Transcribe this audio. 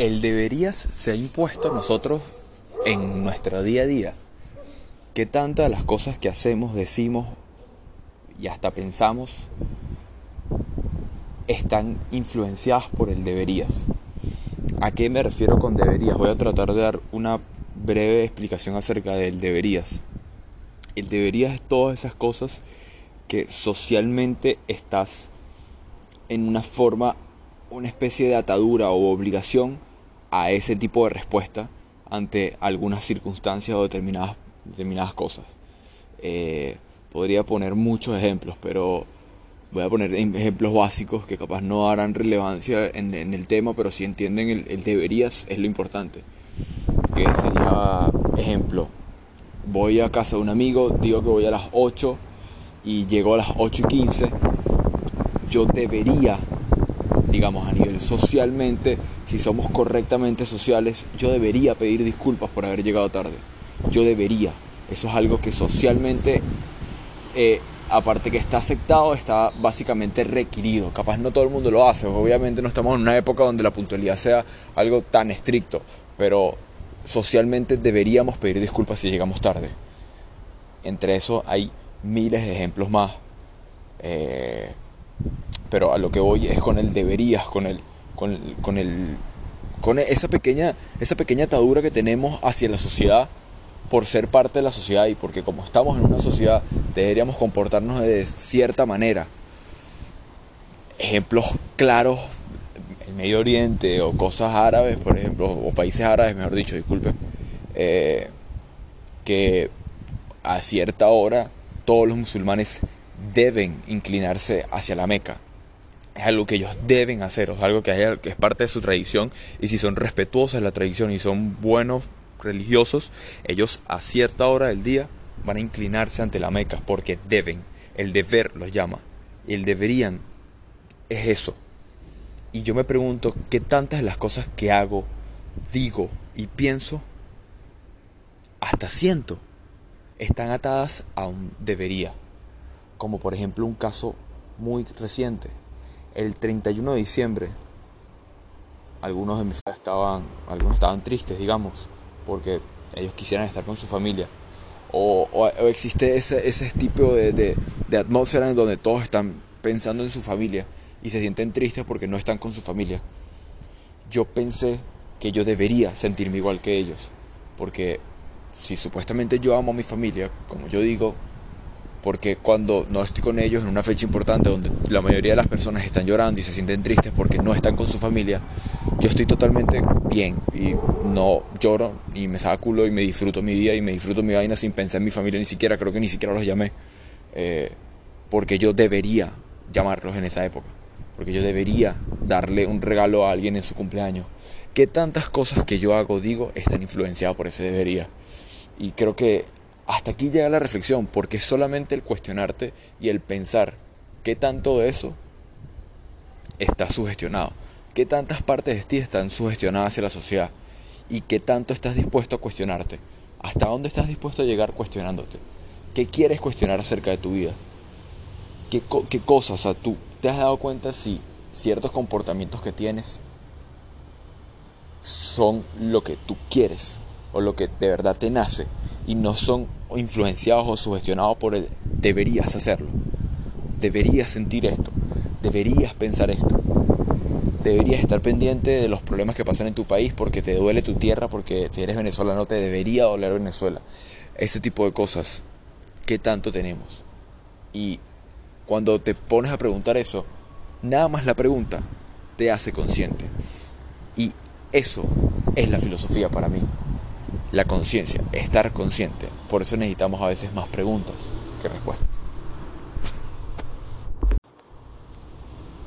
el deberías se ha impuesto a nosotros en nuestro día a día. ¿Qué tantas de las cosas que hacemos, decimos y hasta pensamos están influenciadas por el deberías? ¿A qué me refiero con deberías? Voy a tratar de dar una breve explicación acerca del deberías. El deberías es todas esas cosas que socialmente estás en una forma, una especie de atadura o obligación a ese tipo de respuesta ante algunas circunstancias o determinadas, determinadas cosas. Eh, podría poner muchos ejemplos, pero voy a poner ejemplos básicos que capaz no harán relevancia en, el tema, pero si entienden el, el, deberías es lo importante. Que sería, ejemplo, voy a casa de un amigo, digo que voy a las 8 y llego a las 8 y 15, yo debería digamos, a nivel socialmente, si somos correctamente sociales, yo debería pedir disculpas por haber llegado tarde. Yo debería. Eso es algo que socialmente, eh, aparte que está aceptado, está básicamente requerido. Capaz no todo el mundo lo hace. Obviamente no estamos en una época donde la puntualidad sea algo tan estricto, pero socialmente deberíamos pedir disculpas si llegamos tarde. Entre eso hay miles de ejemplos más. Eh, pero a lo que voy es con el deberías, con el, con, con el, con esa pequeña, esa pequeña atadura que tenemos hacia la sociedad por ser parte de la sociedad y porque como estamos en una sociedad deberíamos comportarnos de cierta manera. Ejemplos claros, el Medio Oriente o cosas árabes, por ejemplo, o países árabes, mejor dicho, disculpen, eh, que a cierta hora todos los musulmanes deben inclinarse hacia la Meca es algo que ellos deben hacer, es algo que, es parte de su tradición y si son respetuosos de la tradición y son buenos religiosos, ellos a cierta hora del día van a inclinarse ante la Meca porque deben, el deber los llama, el deberían es eso. Y yo me pregunto qué tantas de las cosas que hago, digo y pienso, hasta siento, están atadas a un debería. Como por ejemplo un caso muy reciente el 31 de diciembre, algunos de mis estaban, algunos estaban tristes, digamos, porque ellos quisieran estar con su familia. O, existe ese, ese tipo de, de, atmósfera en donde todos están pensando en su familia y se sienten tristes porque no están con su familia. Yo pensé que yo debería sentirme igual que ellos, porque si supuestamente yo amo a mi familia, como yo digo, porque cuando no estoy con ellos en una fecha importante donde la mayoría de las personas están llorando y se sienten tristes porque no están con su familia, yo estoy totalmente bien y no lloro y me saco culo y me disfruto mi día y me disfruto mi vaina sin pensar en mi familia ni siquiera, creo que ni siquiera los llamé, eh, porque yo debería llamarlos en esa época, porque yo debería darle un regalo a alguien en su cumpleaños. ¿Qué tantas cosas que yo hago, digo, están influenciadas por ese debería? Y creo que hasta aquí llega la reflexión, porque es solamente el cuestionarte y el pensar qué tanto de eso está sugestionado, qué tantas partes de ti están sugestionadas hacia la sociedad y qué tanto estás dispuesto a cuestionarte, hasta dónde estás dispuesto a llegar cuestionándote, qué quieres cuestionar acerca de tu vida, qué, qué cosas, o sea, tú te has dado cuenta si ciertos comportamientos que tienes son lo que tú quieres o lo que de verdad te nace y no son influenciados o sugestionados por el deberías hacerlo, deberías sentir esto, deberías pensar esto, deberías estar pendiente de los problemas que pasan en tu país porque te duele tu tierra, porque si eres venezolano te debería doler Venezuela. Ese tipo de cosas, ¿qué tanto tenemos? Y cuando te pones a preguntar eso, nada más la pregunta te hace consciente. Y eso es la filosofía para mí la conciencia, estar consciente. Por eso necesitamos a veces más preguntas que respuestas.